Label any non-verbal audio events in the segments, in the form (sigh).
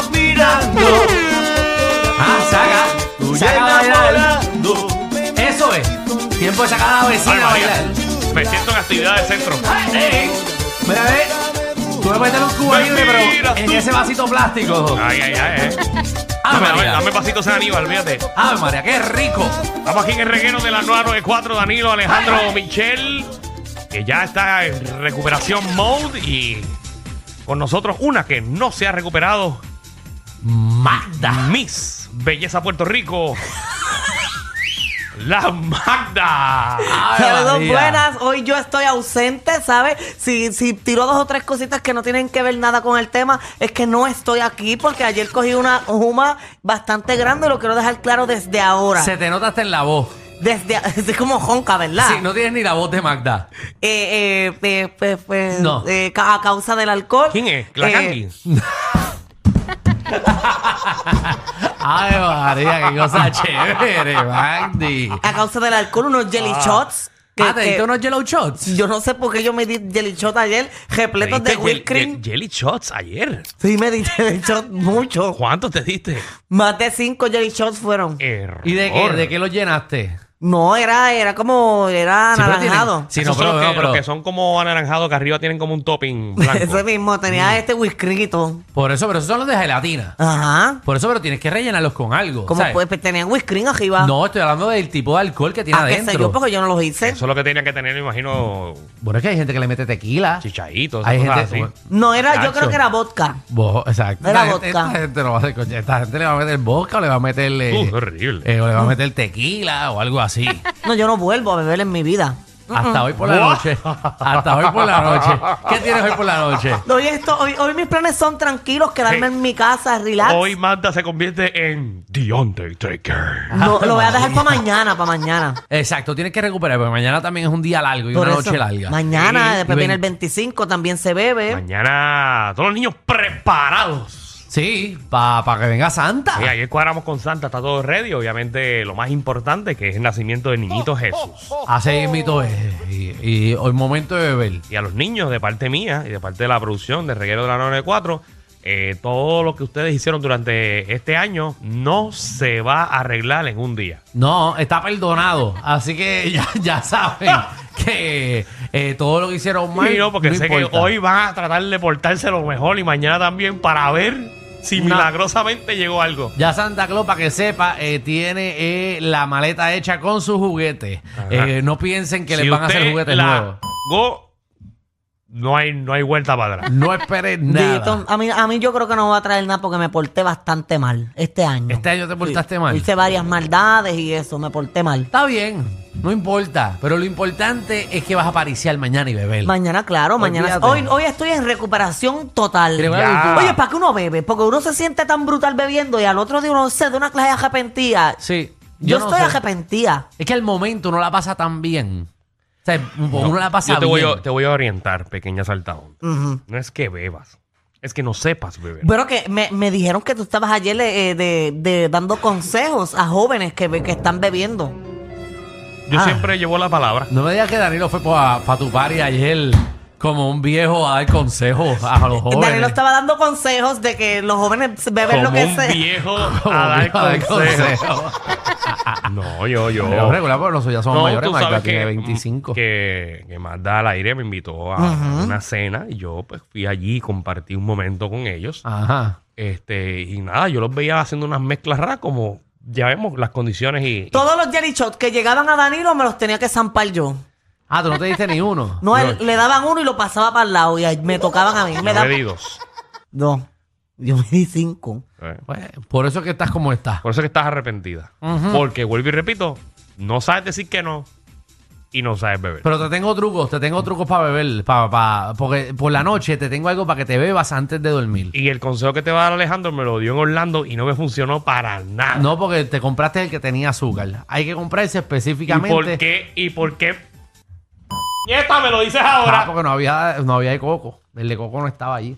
Estamos. Mirando, Ah, saca. tú Saca a bailar. enamorando. Eso es. Tiempo de sacar a la Ay, vecina a María. bailar. Me siento en actividad de centro. Ey, Mira, ve. Tú me metes un cubo libre, Mentira, pero en tú. ese vasito plástico. Ay, ay, ay. eh. ¡Ave Dame, dame, María! dame pasitos en Aníbal, fíjate. ¡Ave María, qué rico! Estamos aquí en el reguero de la 994, Danilo, Alejandro, Michelle, que ya está en recuperación mode y con nosotros una que no se ha recuperado, Magda. Miss Belleza Puerto Rico, la Magda. ¡Ave Saludos María! buenas, hoy yo estoy ausente, ¿sabes? Si, si tiro dos o tres cositas que no tienen que ver nada con el tema, es que no estoy aquí porque ayer cogí una juma bastante grande y lo quiero dejar claro desde ahora. Se te nota hasta en la voz. Desde, (laughs) es como jonca, ¿verdad? Sí, no tienes ni la voz de Magda. Eh, eh, eh, pues, pues, No. eh, a causa del alcohol. ¿Quién es? ¿La Eh? (laughs) (laughs) ¡Ay, María, qué cosa chévere, Magdi! A causa del alcohol, unos jelly shots. que- ah, ¿te que- diste unos yellow shots? yo no sé por qué yo me di jelly shot ayer, repletos de ¿Te diste whipped cream. jel- Jelly shots ayer. Sí, me di (laughs) jelly shot mucho. ¿Cuántos te diste? Más de cinco jelly shots fueron. Error. ¿Y de qué, de qué los llenaste? No, era, era como, era Sí, pero anaranjado. tienen- Sí, Esos no, son pero, los, que, no, pero- los que son como anaranjados, que arriba tienen como un topping (laughs) blanco. Ese mismo, tenía Mm. este whiskrito. Por eso, pero esos son los de gelatina. Ajá. Por eso, pero tienes que rellenarlos con algo. Como ¿sabes? pues, pues, tenían whiskring arriba. No, estoy hablando del tipo de alcohol que tiene Ah, qué sé adentro. yo, porque yo no los hice. Eso es lo que tenía que tener, me imagino, Bueno, es que hay gente que le mete tequila. chichaditos. Hay cosas gente. así. No, era, yo creo que era vodka. Bo- exacto. Era esta, gente, vodka. esta gente no va a hacer coche. Esta gente le va a meter vodka o le va a meter. eh, Uh, qué horrible. eh, o le va a meter tequila o algo así. No, yo no vuelvo a beber en mi vida. Hasta hoy por la noche. Hasta hoy por la noche. ¿Qué tienes hoy por la noche? Hoy, esto, hoy, hoy mis planes son tranquilos, quedarme en mi casa, relax. Hoy Magda se convierte en The Undertaker. No, lo voy a dejar para mañana, para mañana. Exacto, tienes que recuperar, porque mañana también es un día largo y Por una eso, noche larga. Mañana, Sí, después y viene ven- el 25, también se bebe. Mañana todos los niños preparados. Sí, para que venga Santa. Sí, ayer cuadramos con Santa, está todo ready. Obviamente lo más importante que es el nacimiento del niñito Jesús. Hace mito es. Y, y hoy momento de beber. Y a los niños, de parte mía y de parte de la producción de Reguero de la 94, eh, todo lo que ustedes hicieron durante este año no se va a arreglar en un día. No, está perdonado. Así que (laughs) ya, ya saben que eh, todo lo que hicieron mal. Sí, no, porque no sé importa. que hoy van a tratar de portarse lo mejor y mañana también para ver si milagrosamente llegó algo. Ya Santa Claus, para que sepa, eh, tiene eh, la maleta hecha con sus juguetes. Eh, no piensen que Si les van a hacer juguetes la nuevos. go, no hay, no hay vuelta para atrás. No esperen nada. Dito, a, mí, a mí yo creo que no va a traer nada porque me porté bastante mal este año. Este año te portaste mal. Hice varias maldades y eso, me porté mal. Está bien, no importa. Pero lo importante es que vas a apariciar mañana y beber. Mañana, claro, mañana. Olvídate. Hoy, hoy estoy en recuperación total. Ya. Oye, ¿para qué uno bebe? Porque uno se siente tan brutal bebiendo y al otro día uno se da una clase de arrepentida. Sí. Yo, no estoy sé. arrepentida. Es que al momento no la pasa tan bien. O sea, uno la pasa Yo te bien. voy, a, te voy a orientar, pequeña saltadón. Ujú. No es que bebas, es que no sepas beber. Pero que me, me dijeron que tú estabas ayer eh, de, de dando consejos a jóvenes que, be- que están bebiendo. Yo Ah. siempre llevo la palabra. No me digas que Danilo fue para tu party ayer Como un viejo a dar consejos a los jóvenes. Danilo estaba dando consejos de que los jóvenes beben Como lo que un sea. viejo (laughs) Como a un dar viejo a dar consejos. consejos. (laughs) No, yo, yo. Pero regular, porque nosotros ya somos No, mayores. tú Magda sabes tiene que, 25. Que, que Magda al aire me invitó a una cena y yo pues fui allí y compartí un momento con ellos. Ajá. Este, y nada, yo los veía haciendo unas mezclas raras como ya vemos las condiciones y, y- Todos los jelly shots que llegaban a Danilo me los tenía que zampar yo. Ah, tú no te diste ni uno. (laughs) No, él, le daban uno y lo pasaba para el lado y ahí me tocaban a mí. Me me di dos. No, yo me di cinco. Eh, Pues, por eso es que estás como estás. Por eso es que estás arrepentida. Porque vuelvo y repito, no sabes decir que no y no sabes beber. Pero te tengo trucos, te tengo trucos para beber. pa- pa- porque por la noche te tengo algo para que te bebas antes de dormir. y el consejo que te va a dar Alejandro me lo dio en Orlando y no me funcionó para nada. No porque te compraste el que tenía azúcar. Hay que comprarse ¿Y específicamente. por qué? ¿Y por qué? Nieta, me lo dices Ah, ahora. porque no había, no había de coco. El de coco no estaba allí.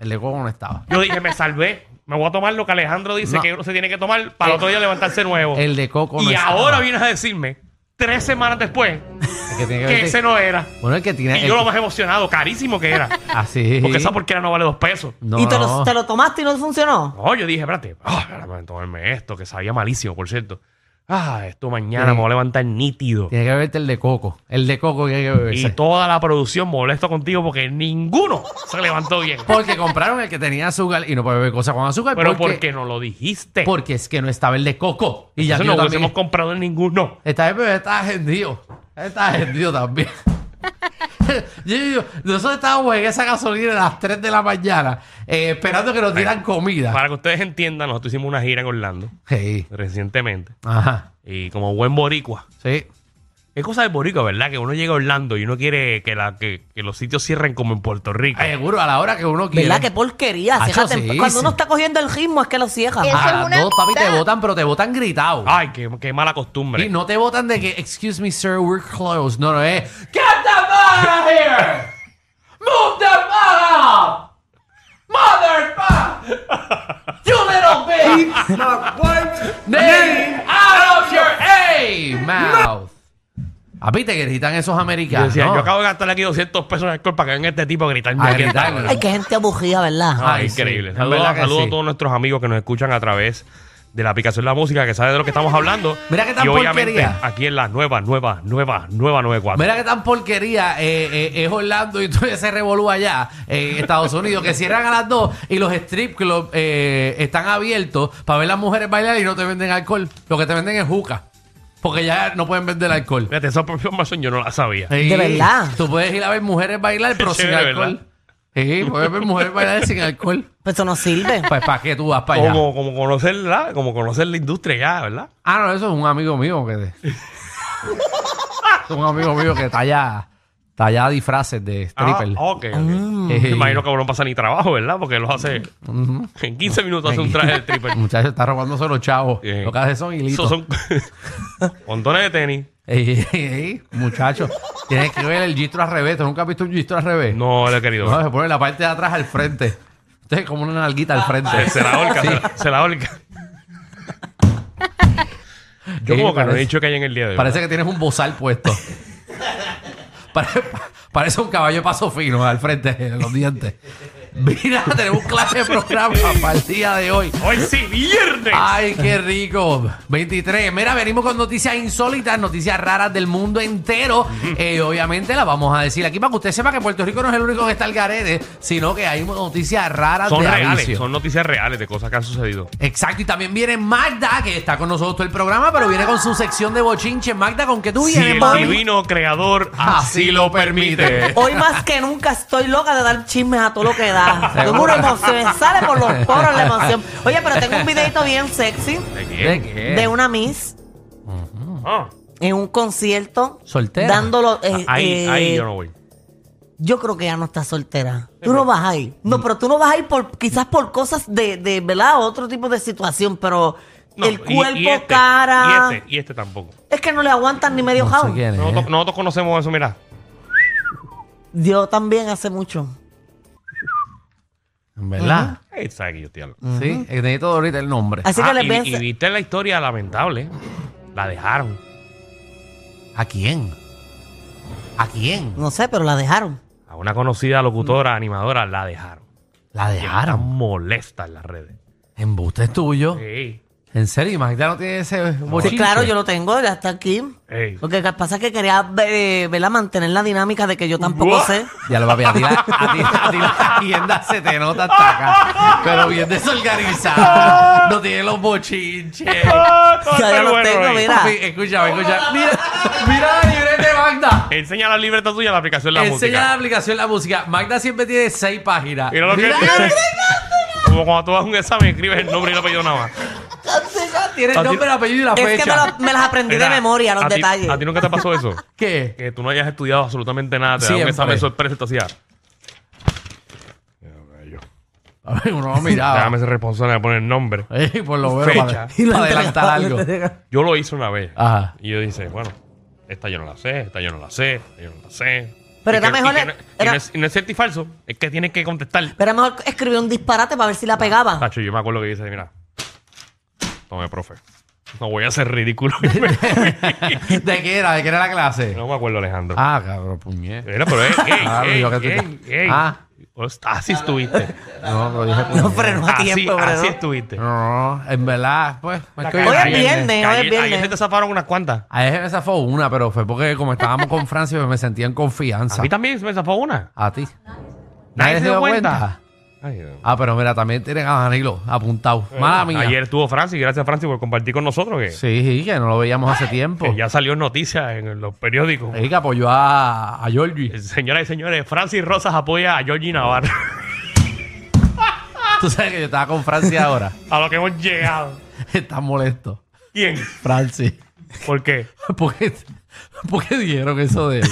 El de coco no estaba. Yo dije, me salvé. Me voy a tomar lo que Alejandro dice No. que uno se tiene que tomar para el otro día levantarse nuevo. El de coco no y estaba. ahora vienes a decirme, tres semanas después, que tiene que que ver- ese no era. Bueno, el que tiene. Y el yo lo más emocionado, carísimo que era. (laughs) Así. Porque esa porquería no vale dos pesos. No, ¿Y te, no. lo, te lo tomaste y no funcionó? No, yo dije, espérate, ah, espérame, tomarme esto, que sabía malísimo, por cierto. Ah, esto mañana Sí. me voy a levantar nítido. Tiene que beberte el de coco. El de coco que hay que Y beberse. toda la producción molesto contigo porque ninguno se levantó bien. Porque compraron el que tenía azúcar y no puede beber cosas con azúcar. Pero porque, ¿por qué no lo dijiste? Porque es que no estaba el de coco. Y ya Eso que no hubiésemos comprado en ninguno. Esta vez bebé estaba agendido. Estaba agendido también. (laughs) (laughs) yo, yo- nosotros estábamos en esa gasolina a las 3 de la mañana eh, esperando que nos dieran comida. Para que ustedes entiendan, nosotros hicimos una gira en Orlando Sí. recientemente. Ajá. Y como buen boricua. Sí. Es cosa de boricua, ¿verdad? Que uno llega a Orlando y uno quiere que, la, que, que los sitios cierren como en Puerto Rico. Ay, Seguro, a la hora que uno quiere. ¿Verdad? Qué porquería. Acho, Fíjate, sí, cuando sí. uno está cogiendo el ritmo es que lo cierra. Eso A es las una dos, papi, te votan, pero te votan gritado. Ay, qué, qué mala costumbre. Y no te votan de que, excuse me, sir, we're closed. No, no, es, get the out of here! Move the fuck up! Motherfucker! You little bitch! Name out of your A mouth. Papi, te gritan esos Yo americanos. decía, yo acabo de gastarle aquí 200 pesos en alcohol para que venga este tipo a A aquí en gritar. Ay, qué gente aburrida, ¿verdad? Ah, Ay, increíble. sí. Saludos, ¿Verdad que saludos sí? a todos nuestros amigos que nos escuchan a través de la aplicación La Música, que sabe de lo que estamos hablando. Mira qué tan Y obviamente porquería. aquí en la nueva, nueva, nueva, nueva 94. Mira qué tan porquería eh, eh, es Orlando y (laughs) todo ese revolú allá en Estados Unidos que cierran a las 2 y los strip clubs eh, están abiertos para ver las mujeres bailar y no te venden alcohol. Lo que te venden es juca. Porque ya no pueden vender alcohol. Fíjate, esa información yo no la sabía. Sí. ¿De verdad? Tú puedes ir a ver mujeres bailar, (laughs) pero sin alcohol. Sí, puedes ver mujeres bailar sin alcohol. Pues eso no sirve. Pues para qué tú vas para allá. Como, como conocer la, como conocer la industria ya, ¿verdad? Ah, no, eso es un amigo mío que te- (laughs) es un amigo mío que talla, talla disfraces de stripper. Ah, ok, ok. Mm. Me imagino que no pasa ni trabajo, ¿verdad? Porque los hace en 15 minutos hace un traje de stripper. El muchacho está robándose los chavos. Sí. Lo que hace son hilitos. Esos son (laughs) montones de tenis. Ey, ey, ey, muchacho, tienes que ver el gistro al revés. ¿Tú nunca has visto un gistro al revés? No le he querido. No, se pone la parte de atrás al frente. Entonces, como una nalguita al frente. Se la horca, se, la, se la horca. Yo Sí, como que no he parece- dicho que hay en el día de hoy. Parece que tienes un bozal puesto. (laughs) Pare- parece un caballo de paso fino al frente de los dientes. (laughs) Mira, tenemos un clase de programa (laughs) para el día de hoy. Hoy sí, viernes. Ay, qué rico. 23. Mira, venimos con noticias insólitas, noticias raras del mundo entero. Eh, obviamente las vamos a decir aquí para que usted sepa que Puerto Rico no es el único que está al garete, sino que hay noticias raras son de reales, avicio. son noticias reales de cosas que han sucedido. Exacto, y también viene Magda, que está con nosotros todo el programa, pero viene con su sección de bochinche. Magda, ¿con qué tú Si vienes, el mami? divino creador así lo permite. Hoy más que nunca estoy loca de dar chismes a todo lo que da. Tengo una emoción, me sale por los (laughs) poros la emoción. Oye, pero tengo un videito bien sexy ¿De qué? de una Miss Ah, en un concierto. Soltera. Dándolo. eh, ahí, eh, ahí yo no voy. Yo creo que ya no está soltera. Tú no vas a ir. No, pero tú no vas a ir por, quizás por cosas de, de ¿verdad? Otro tipo de situación, pero No, el y- cuerpo, y este, cara. Y este, y este tampoco. Es que no le aguantan ni medio No sé jao. quién es. Nosotros, nosotros conocemos eso, mira. Yo también hace mucho. ¿Verdad? Que yo estoy hablando. Sí, necesito ahorita el nombre. Así Ah, que le y, piensa. y viste la historia lamentable. La dejaron. ¿A quién? ¿A quién? No sé, pero la dejaron. a una conocida locutora, animadora, la dejaron. La está dejaron. molesta en las redes. Embuste es tuyo. Ey, En serio, Magda no tiene ese Sí, bochinche? claro, yo lo tengo, ya está aquí. ey. Lo que pasa es que quería eh, verla mantener la dinámica de que yo tampoco Buah. sé. Ya lo papi, a ti, la, a ti, a ti la tienda se te nota hasta acá. Pero bien desorganizada. No tiene los bochinches. (laughs) Ah, Ya, está ya lo bueno tengo, mira. Papi, escúchame, escúchame. Mira, mira la libreta de Magda. Enseña la libreta tuya la aplicación de la Enseña la música. aplicación la música. Magda siempre tiene seis páginas. Mira lo que Mira, tiene. Como cuando tú vas a un examen, escribes el nombre y el apellido nada más. Tiene el ti- nombre, el apellido y la Es que me, fecha. lo- me las aprendí Mira, de memoria, los a ti- detalles. ¿A ti nunca te pasó eso? (laughs) ¿Qué? que tú no hayas estudiado absolutamente nada, te da un Siempre. examen sorpresa y te hacía. A ver, uno lo miraba. Déjame ser responsable de poner el nombre. (laughs) Ey, por lo menos Fecha. para, Y lo para adelantar algo. Yo lo hice una vez. Ajá. Y yo dije, bueno, esta yo no la sé, esta yo no la sé, esta yo no la sé. Pero Y era que- mejor Y, que no, y era- no es, y no es cierto y falso, es que tienes que contestar. Pero era mejor escribir un disparate para ver si la pegaba. Tacho, yo me acuerdo que dice, mira, tome, profe. No voy a ser ridículo. (laughs) (laughs) ¿De qué era? ¿De qué era la clase? no me acuerdo, Alejandro. Ah, cabrón, puñet. Mira, pero, ey, ey, (laughs) Claro, ey, yo que te- ey, ey. Ah. Así estuviste. No, lo dije No puñet. frenó a Así, tiempo, pero así no. estuviste. No, no, en verdad, pues. es que Hoy es ayer- viernes. Hoy es ayer- viernes. Ayer se te zafaron unas cuantas. Ayer me zafó una, pero fue porque como estábamos con Francia, pues me sentía en confianza. A mí también se me zafó una. A ti. ¿Nadie se dio cuenta? Ay, Dios. Ah, pero mira, también tienen a Danilo apuntado. Mala mía. Ayer estuvo Francis, gracias Francis por compartir con nosotros que, Sí, que no lo veíamos hace tiempo. que ya salió en noticias en los periódicos. Sí, que apoyó a, a Georgie. Eh, Señoras y señores, Francis Rosas apoya a Georgie Navarro. (laughs) Tú sabes que yo estaba con Francia ahora. (laughs) a lo que hemos llegado. Está molesto. ¿Quién? Francis. ¿Por qué? (laughs) ¿Por qué, por qué dijeron eso de él?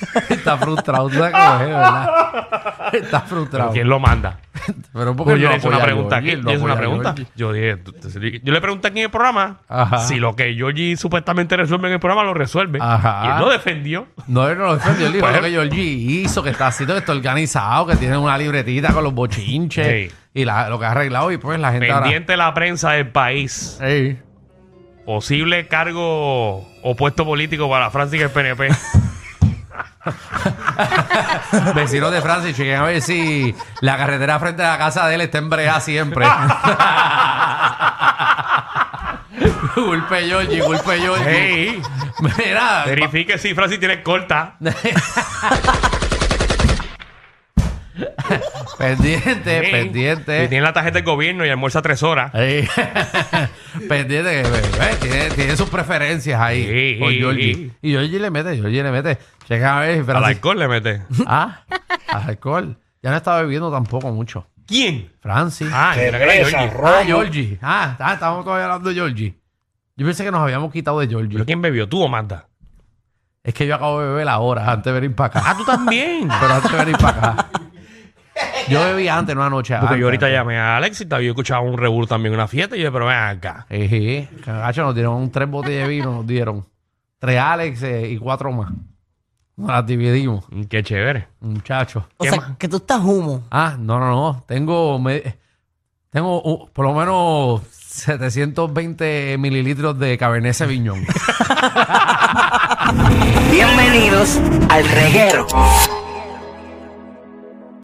(laughs) Está frustrado. ¿Tú sabes cómo es, verdad? Está frustrado. ¿Quién lo manda? (laughs) Pero ¿por qué Pues yo le hice una pregunta aquí. Yo hice una pregunta. Yo dije, tú- tú- yo le pregunté aquí en el programa Ajá. si lo que Georgie supuestamente resuelve en el programa lo resuelve. Ajá. Y él lo defendió. No, él no lo defendió. Él dijo Pues- lo que Georgie hizo, que está haciendo, que está organizado, que tiene una libretita con los bochinches Sí. y la- lo que ha arreglado. Y pues la gente ahora... Pendiente la prensa del país. Ey. Posible cargo o puesto político para Francis el PNP. (laughs) (laughs) Vecinos de Francia, chequen a ver si la carretera frente a la casa de él está en brea siempre. (laughs) Culpe Georgie, culpe Georgie. hey, Mira, verifique si Francis tiene corta. (laughs) pendiente, pendiente. Si tiene la tarjeta del gobierno y almuerza tres horas. Ey. (laughs) pendiente, que tiene, tiene sus preferencias ahí Sí, con sí, Georgie. sí. Y Georgie le mete, Georgie le mete. Chequen a ver Al Francis- alcohol le mete. (laughs) Ah, al alcohol. Ya no estaba bebiendo tampoco mucho. ¿Quién? Francis. Ah, era que era Georgie. Ah, Georgie. Ah, ah, estábamos todavía hablando de Georgie. Yo pensé que nos habíamos quitado de Georgie. ¿Pero quién bebió? ¿Tú o Magda? Es que yo acabo de beber ahora, antes de venir para acá. Ah, tú también. (laughs) Pero antes de venir para acá. Yo bebí antes, una noche Porque antes. yo ahorita llamé a Alex y te había escuchado un rebur también en una fiesta y yo, pero ven acá. Sí, cagacho, nos dieron tres botellas de vino, nos dieron. Tres Alex eh, y cuatro más. Nos las dividimos, Mm, Qué chévere. muchachos. O ¿Qué sea, más? que tú estás humo. Ah, no, no, no. Tengo, me- tengo uh, por lo menos 720 mililitros de Cabernet Sauvignon. (laughs) Bienvenidos al reguero.